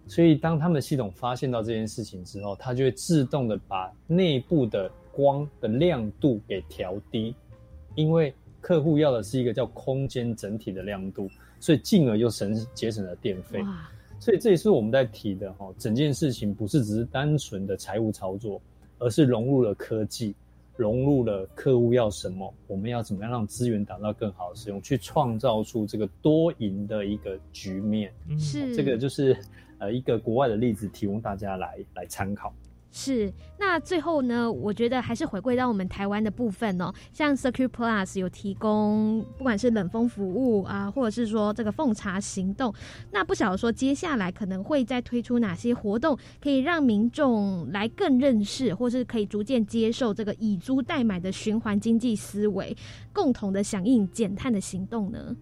所以，当他们系统发现到这件事情之后，它就会自动的把内部的光的亮度给调低，因为客户要的是一个叫空间整体的亮度，所以进而又省节省了电费。所以这也是我们在提的哈，整件事情不是只是单纯的财务操作，而是融入了科技，融入了客户要什么，我们要怎么样让资源达到更好的使用，去创造出这个多赢的一个局面。是这个就是。呃，一个国外的例子提供大家来来参考。是，那最后呢？我觉得还是回归到我们台湾的部分哦。像 Circuit Plus 有提供，不管是冷风服务啊，或者是说这个奉茶行动，那不晓得说接下来可能会再推出哪些活动，可以让民众来更认识，或是可以逐渐接受这个以租代买的循环经济思维，共同的响应减碳的行动呢？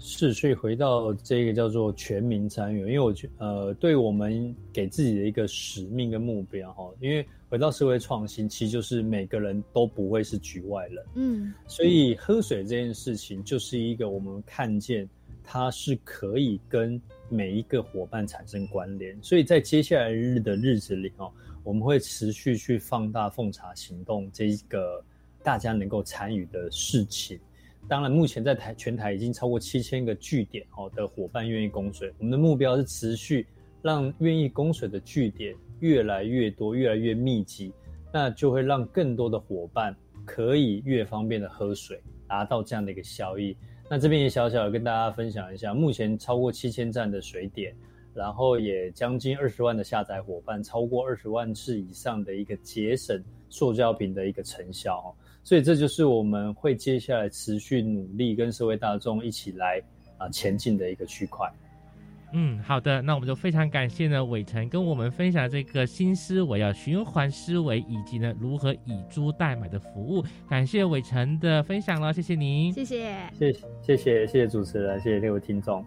是，所以回到这个叫做全民参与，因为我觉呃，对我们给自己的一个使命跟目标哈，因为回到社会创新，其实就是每个人都不会是局外人，嗯，所以喝水这件事情就是一个我们看见它是可以跟每一个伙伴产生关联，所以在接下来日的日子里哦，我们会持续去放大奉茶行动这一个大家能够参与的事情。当然，目前在台全台已经超过七千个据点哦的伙伴愿意供水。我们的目标是持续让愿意供水的据点越来越多、越来越密集，那就会让更多的伙伴可以越方便的喝水，达到这样的一个效益。那这边也小小的跟大家分享一下，目前超过七千站的水点，然后也将近二十万的下载伙伴，超过二十万次以上的一个节省塑胶瓶的一个成效哦。所以这就是我们会接下来持续努力跟社会大众一起来啊前进的一个区块。嗯，好的，那我们就非常感谢呢伟成跟我们分享这个新思维啊循环思维以及呢如何以租代买的服务。感谢伟成的分享了，谢谢您，谢谢，谢谢谢谢谢谢主持人，谢谢各位听众。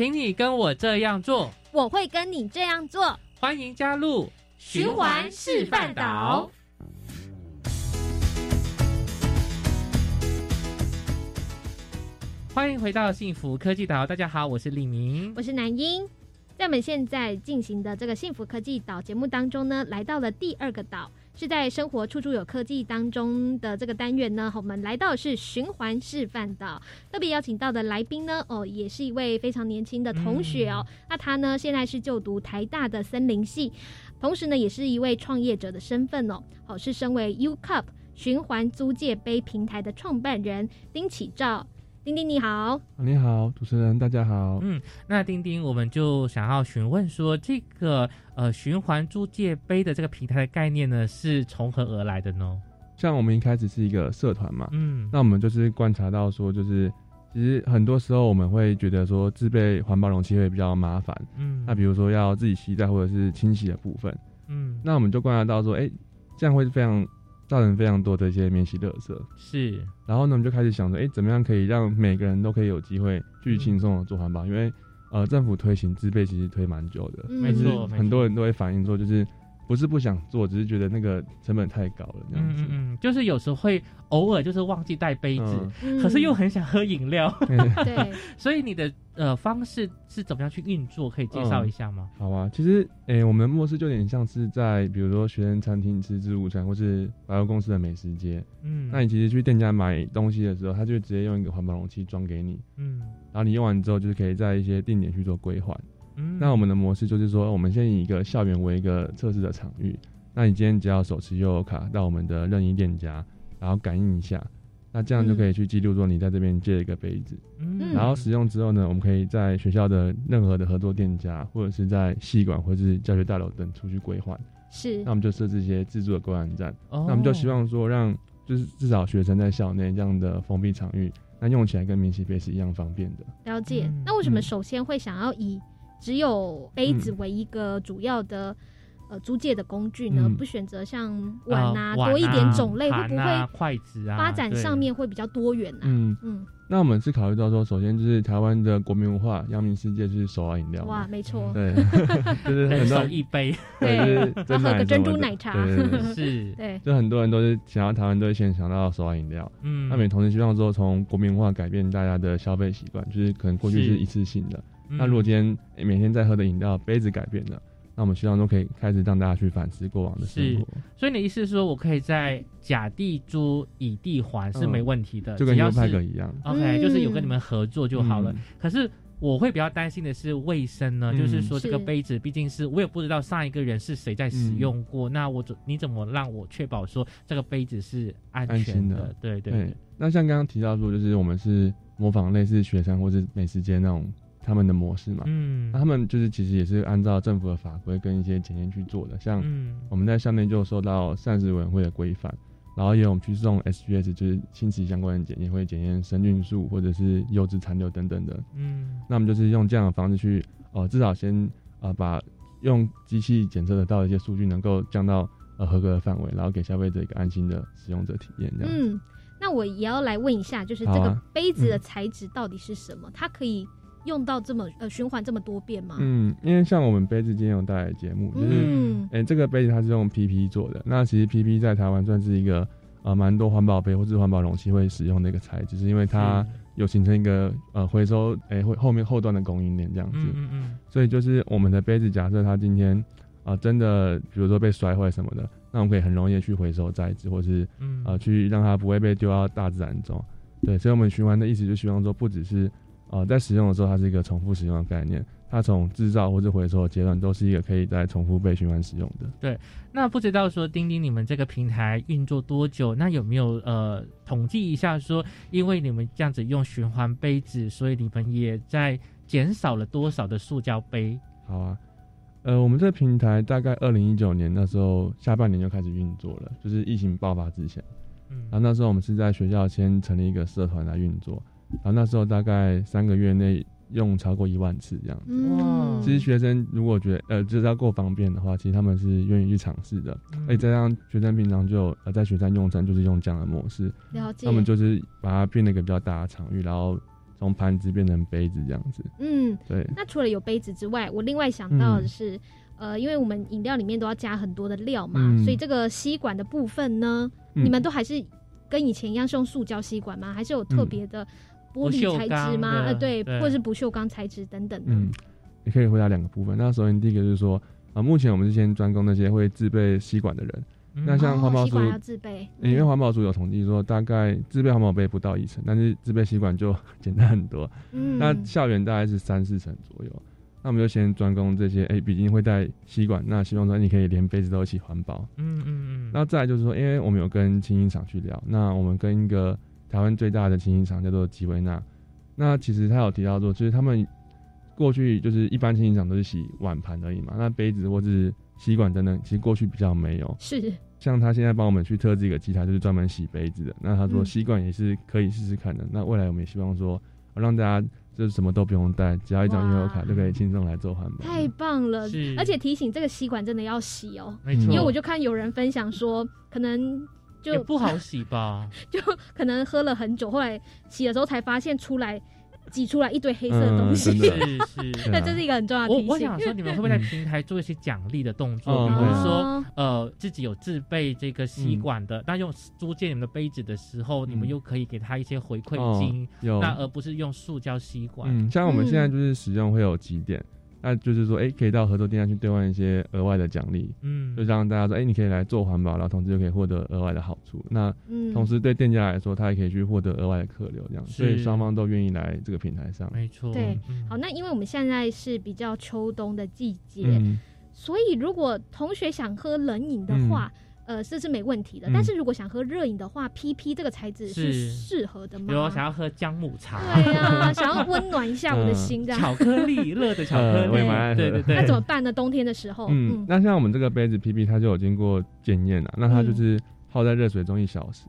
请你跟我这样做。我会跟你这样做。欢迎加入循环示范岛。欢迎回到幸福科技岛，大家好，我是李明，我是南英。在我们现在进行的这个幸福科技岛节目当中呢，来到了第二个岛。是在生活处处有科技当中的这个单元呢，我们来到是循环示范岛，特别邀请到的来宾呢，哦，也是一位非常年轻的同学哦。那他呢，现在是就读台大的森林系，同时呢，也是一位创业者的身份哦。哦，是身为 U Cup 循环租借杯平台的创办人丁启照。丁丁你好，你好，主持人大家好。嗯，那丁丁，我们就想要询问说，这个呃循环租借杯的这个平台的概念呢，是从何而来的呢？像我们一开始是一个社团嘛，嗯，那我们就是观察到说，就是其实很多时候我们会觉得说，自备环保容器会比较麻烦，嗯，那比如说要自己携带或者是清洗的部分，嗯，那我们就观察到说，哎，这样会非常。造成非常多的一些免洗垃圾，是。然后呢，我们就开始想着，哎，怎么样可以让每个人都可以有机会去轻松的做环保？因为，呃，政府推行自备其实推蛮久的，没错，很多人都会反映说，就是。不是不想做，只是觉得那个成本太高了，这样子。嗯嗯，就是有时候会偶尔就是忘记带杯子，可是又很想喝饮料。对，所以你的呃方式是怎么样去运作？可以介绍一下吗？好啊，其实诶，我们模式就有点像是在比如说学生餐厅吃自助餐，或是百货公司的美食街。嗯，那你其实去店家买东西的时候，他就直接用一个环保容器装给你。嗯，然后你用完之后，就是可以在一些定点去做归还。那我们的模式就是说，我们先以一个校园为一个测试的场域。那你今天只要手持悠游卡到我们的任意店家，然后感应一下，那这样就可以去记录说你在这边借一个杯子。嗯，然后使用之后呢，我们可以在学校的任何的合作店家，或者是在系馆或者是教学大楼等出去归还。是。那我们就设置一些自助的归还站。哦。那我们就希望说，让就是至少学生在校内这样的封闭场域，那用起来跟免洗杯是一样方便的。了解。那为什么首先会想要以只有杯子为一个主要的呃租借的工具呢？不选择像碗啊多一点种类，会不会筷子啊发展上面会比较多元啊？嗯嗯。那我们是考虑到说，首先就是台湾的国民文化，扬名世界就是手摇饮料。哇，没错。对，就是人手一杯，对，要喝个珍珠奶茶。是，对。就很多人都是想要台湾，都会先想到手摇饮料。嗯。那也同时希望说，从国民文化改变大家的消费习惯，就是可能过去是一次性的。那如果今天每天在喝的饮料杯子改变了，那我们希望都可以开始让大家去反思过往的生活。所以你的意思是说我可以在甲地租乙地还是没问题的，就跟 U Pack 一样。OK，就是有跟你们合作就好了。可是我会比较担心的是卫生呢，就是说这个杯子毕竟是我也不知道上一个人是谁在使用过，那我怎你怎么让我确保说这个杯子是安全的？对对对。那像刚刚提到说，就是我们是模仿类似雪山或是美食街那种他们的模式嘛，嗯，那他们就是其实也是按照政府的法规跟一些检验去做的，像我们在下面就受到膳食委员会的规范。然后也有我们去送 SGS，就是亲子相关的检验，会检验生菌素或者是优质残留等等的。嗯，那我们就是用这样的方式去，呃，至少先呃把用机器检测得到的一些数据能够降到呃合格的范围，然后给消费者一个安心的使用者体验。这样。嗯，那我也要来问一下，就是这个杯子的材质到底是什么？它可以。用到这么呃循环这么多遍吗？嗯，因为像我们杯子今天有带来节目，就是哎这个杯子它是用 PP 做的。那其实 PP 在台湾算是一个呃蛮多环保杯或是环保容器会使用的一个材质，是因为它有形成一个呃回收哎会后面后段的供应链这样子。嗯嗯。所以就是我们的杯子，假设它今天啊真的比如说被摔坏什么的，那我们可以很容易去回收再制，或是呃去让它不会被丢到大自然中。对，所以我们循环的意思就希望说不只是。呃，在使用的时候，它是一个重复使用的概念。它从制造或者回收的阶段，都是一个可以再重复被循环使用的。对，那不知道说钉钉你们这个平台运作多久？那有没有呃统计一下说，因为你们这样子用循环杯子，所以你们也在减少了多少的塑胶杯？好啊，呃，我们这个平台大概二零一九年那时候下半年就开始运作了，就是疫情爆发之前。嗯，然后那时候我们是在学校先成立一个社团来运作。然后那时候大概三个月内用超过一万次这样子。哇！其实学生如果觉得呃就是要够方便的话，其实他们是愿意去尝试的。而且再让学生平常就呃在学生用餐就是用这样的模式。了解。他们就是把它变了一个比较大的场域，然后从盘子变成杯子这样子。嗯，对。那除了有杯子之外，我另外想到的是，呃，因为我们饮料里面都要加很多的料嘛，所以这个吸管的部分呢，你们都还是跟以前一样是用塑胶吸管吗？还是有特别的？玻璃材质吗？呃，对，或者是不锈钢材质等等。嗯，你可以回答两个部分。那首先第一个就是说，啊，目前我们是先专攻那些会自备吸管的人。那像环保署要自备，因为环保署有统计说，大概自备环保杯不到一成，但是自备吸管就 简单很多。嗯，那校园大概是三四成左右。那我们就先专攻这些，哎，毕竟会带吸管，那希望说你可以连杯子都一起环保。嗯嗯嗯。那再就是说，因为我们有跟清音厂去聊，那我们跟一个。台湾最大的清洗厂叫做吉维纳，那其实他有提到说，就是他们过去就是一般清洗厂都是洗碗盘而已嘛，那杯子或是吸管等等，其实过去比较没有。是，像他现在帮我们去特制一个机台，就是专门洗杯子的。那他说吸管也是可以试试看的。那未来我们也希望说，让大家就是什么都不用带，只要一张悠游卡就可以轻松来做环保。太棒了！而且提醒这个吸管真的要洗哦，因为我就看有人分享说，可能。就不好洗吧，就可能喝了很久，后来洗的时候才发现出来挤出来一堆黑色的东西。是是，那这是一个很重要的提醒。我我想说，你们会不会在平台做一些奖励的动作？比如说，呃，自己有自备这个吸管的，那用租借你们的杯子的时候，你们又可以给他一些回馈金，那而不是用塑胶吸管。嗯，像我们现在就是使用会有几点。那就是说，哎，可以到合作店家去兑换一些额外的奖励，嗯，就让大家说，哎，你可以来做环保，然后同时就可以获得额外的好处。那同时对店家来说，他也可以去获得额外的客流，这样，所以双方都愿意来这个平台上。没错。对，好，那因为我们现在是比较秋冬的季节，所以如果同学想喝冷饮的话。呃，这是没问题的。但是如果想喝热饮的话，PP 这个材质是适合的吗？比如想要喝姜母茶，对呀，想要温暖一下我的心，这样。巧克力，热的巧克力，对对对。那怎么办呢？冬天的时候，嗯，那像我们这个杯子 PP，它就有经过检验了。那它就是泡在热水中一小时，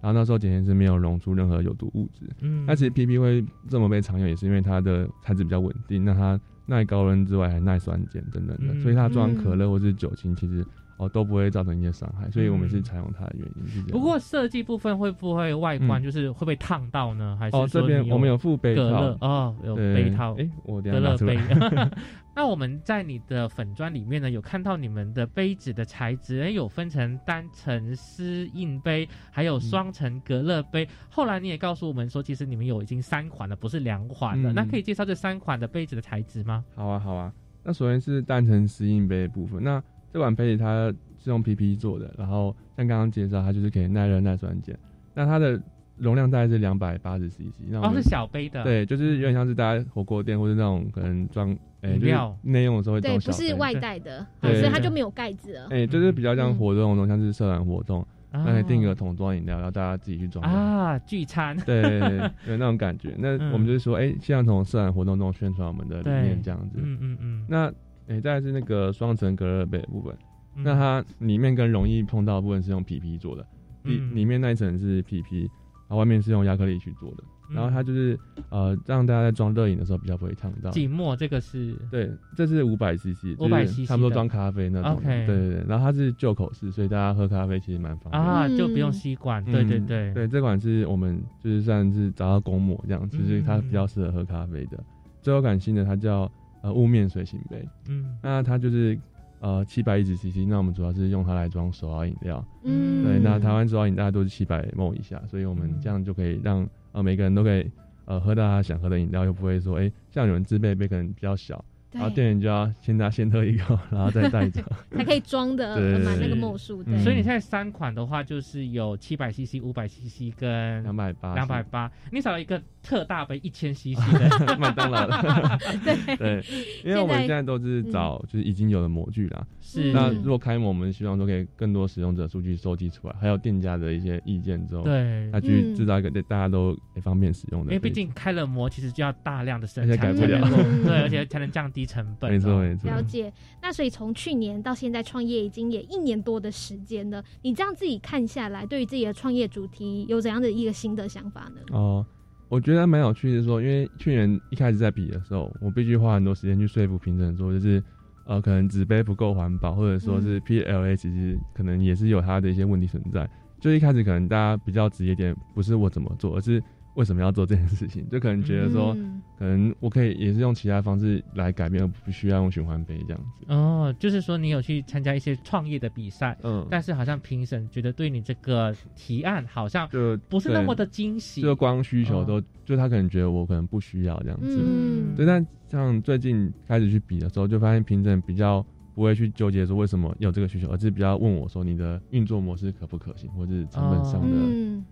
然后那时候检验是没有溶出任何有毒物质。嗯，那其实 PP 会这么被常用，也是因为它的材质比较稳定。那它耐高温之外，还耐酸碱等等的，所以它装可乐或是酒精，其实。哦，都不会造成一些伤害，所以我们是采用它的原因是这样。不过设计部分会不会外观就是会被烫到呢？还是哦，这边我们有附杯套哦，有杯套。哎，我隔热杯。那我们在你的粉砖里面呢，有看到你们的杯子的材质，哎，有分成单层丝印杯，还有双层隔热杯。后来你也告诉我们说，其实你们有已经三款了，不是两款了。那可以介绍这三款的杯子的材质吗？好啊，好啊。那首先是单层丝印杯的部分，那。这款杯子它是用 PP 做的，然后像刚刚介绍，它就是可以耐热耐酸碱。那它的容量大概是两百八十 CC，那哦是小杯的，对，就是有点像是大家火锅店或者那种可能装诶料内用的时候会装对，不是外带的，对，所以它就没有盖子了。哎，就是比较像活动中，像是社团活动，那可以订个桶装饮料，然后大家自己去装啊，聚餐，对，有那种感觉。那我们就是说，哎，希望从社团活动中宣传我们的理念这样子。嗯嗯嗯。那诶，再是那个双层隔热杯的部分，那它里面跟容易碰到的部分是用 PP 做的，里里面那一层是 PP。然后外面是用亚克力去做的，然后它就是呃，让大家在装热饮的时候比较不会烫到。紧墨这个是对，这是五百 CC，五百 CC，差不多装咖啡那种。对对对，然后它是旧口式，所以大家喝咖啡其实蛮方便啊，就不用吸管。对对对对，这款是我们就是算是找到公模这样，就是它比较适合喝咖啡的。最后感性的它叫呃雾面随行杯，嗯，那它就是。呃，七百一十 CC，那我们主要是用它来装手摇饮料。嗯，对，那台湾手摇饮大家都是七百 ml 以下，所以我们这样就可以让呃每个人都可以呃喝到他想喝的饮料，又不会说哎，像有人自备杯可能比较小。然后店员就要先拿先喝一口，然后再带走，才可以装的满那个墨数。对，所以你现在三款的话，就是有七百 CC、五百 CC 跟两百八。两百八，你少了一个特大杯一千 CC 的麦当劳的。对对，因为我们现在都是找就是已经有的模具啦。是。那如果开模，我们希望说可以更多使用者数据收集出来，还有店家的一些意见之后，对，他去制造一个大家都方便使用的。因为毕竟开了模，其实就要大量的生产，改不了。对，而且才能降低成本。没错。了解，那所以从去年到现在创业已经也一年多的时间了。你这样自己看下来，对于自己的创业主题有怎样的一个新的想法呢？哦，我觉得蛮有趣的，说因为去年一开始在比的时候，我必须花很多时间去说服评审，说就是呃，可能纸杯不够环保，或者说是 PLA 其实可能也是有它的一些问题存在。就一开始可能大家比较直接点，不是我怎么做，而是。为什么要做这件事情？就可能觉得说，可能我可以也是用其他方式来改变，而不需要用循环杯这样子。哦，就是说你有去参加一些创业的比赛，嗯，但是好像评审觉得对你这个提案好像就不是那么的惊喜，就光需求都，就他可能觉得我可能不需要这样子。嗯，对。但像最近开始去比的时候，就发现评审比较。不会去纠结说为什么有这个需求，而是比较问我说你的运作模式可不可行，或者是成本上的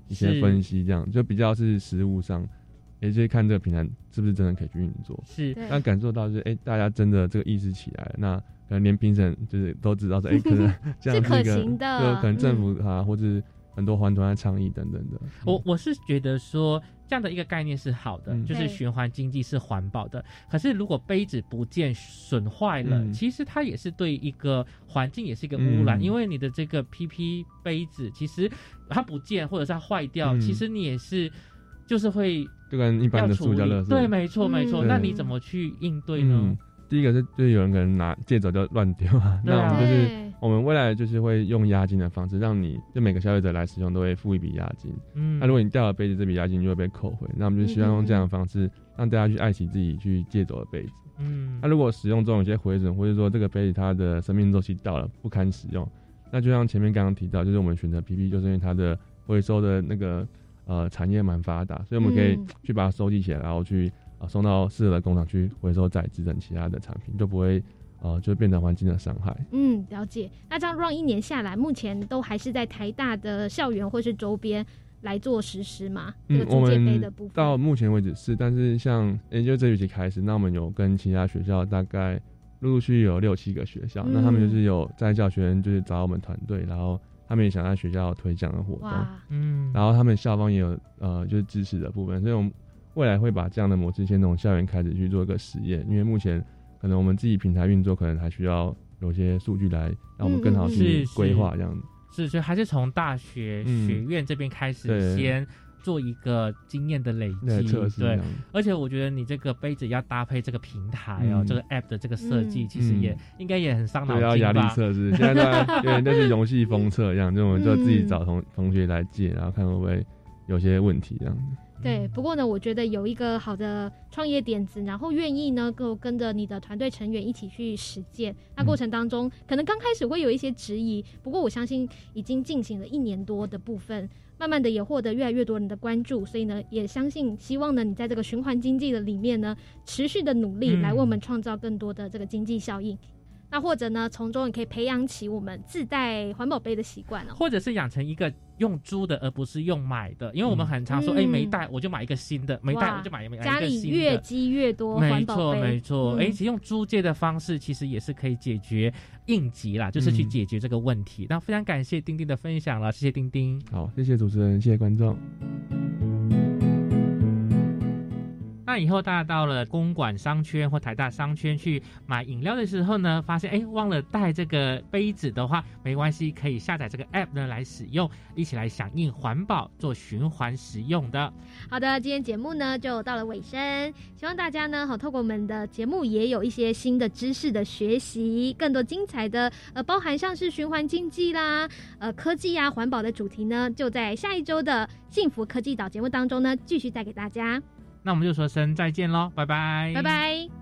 一些分析，这样就比较是实物上，也就是看这个平台是不是真的可以去运作。是，但感受到就是哎，大家真的这个意识起来，那可能连评审就是都知道说哎，可能 这样是可行的，就可能政府啊，或者。很多环团的倡议等等的，我我是觉得说这样的一个概念是好的，就是循环经济是环保的。可是如果杯子不见损坏了，其实它也是对一个环境也是一个污染，因为你的这个 PP 杯子其实它不见或者是它坏掉，其实你也是就是会就跟一般的塑胶垃圾，对，没错没错。那你怎么去应对呢？第一个是就是有人可能拿借走就乱丢啊，那我们就是。我们未来就是会用押金的方式，让你就每个消费者来使用都会付一笔押金。嗯，那如果你掉了杯子，这笔押金就会被扣回。那我们就希望用这样的方式，让大家去爱惜自己去借走的杯子。嗯，那如果使用中有些毁损，或者说这个杯子它的生命周期到了不堪使用，那就像前面刚刚提到，就是我们选择 PP，就是因为它的回收的那个呃产业蛮发达，所以我们可以去把它收集起来，然后去啊送到适合的工厂去回收再制成其他的产品，就不会。呃，就变成环境的伤害。嗯，了解。那这样 run 一年下来，目前都还是在台大的校园或是周边来做实施吗？嗯，我们到目前为止是，但是像研究这学期开始，那我们有跟其他学校大概陆陆续续有六七个学校，那他们就是有在教学生就是找我们团队，然后他们也想在学校推这样的活动，嗯，然后他们校方也有呃就是支持的部分，所以我们未来会把这样的模式先从校园开始去做一个实验，因为目前。可能我们自己平台运作，可能还需要有些数据来让我们更好去规划这样子。是，所以还是从大学学院这边开始，先做一个经验的累积。对，而且我觉得你这个杯子要搭配这个平台哦，这个 App 的这个设计，其实也应该也很伤脑筋吧？压力测试，现在对，那是游戏封测一样，就我们就自己找同同学来借，然后看会不会有些问题这样子。对，不过呢，我觉得有一个好的创业点子，然后愿意呢，够跟着你的团队成员一起去实践。那过程当中，可能刚开始会有一些质疑，不过我相信已经进行了一年多的部分，慢慢的也获得越来越多人的关注。所以呢，也相信，希望呢，你在这个循环经济的里面呢，持续的努力，来为我们创造更多的这个经济效应。那或者呢，从中也可以培养起我们自带环保杯的习惯哦，或者是养成一个用租的而不是用买的，因为我们很常说，哎，没带我就买一个新的，没带我就买一个新的。家里越积越多没错没错，哎，其实用租借的方式其实也是可以解决应急啦，就是去解决这个问题。那非常感谢丁丁的分享了，谢谢丁丁。好，谢谢主持人，谢谢观众。那以后大家到了公馆商圈或台大商圈去买饮料的时候呢，发现哎忘了带这个杯子的话，没关系，可以下载这个 app 呢来使用，一起来响应环保，做循环使用的。好的，今天节目呢就到了尾声，希望大家呢好透过我们的节目也有一些新的知识的学习，更多精彩的呃包含像是循环经济啦、呃科技啊、环保的主题呢，就在下一周的幸福科技岛节目当中呢继续带给大家。那我们就说声再见喽，拜拜，拜拜。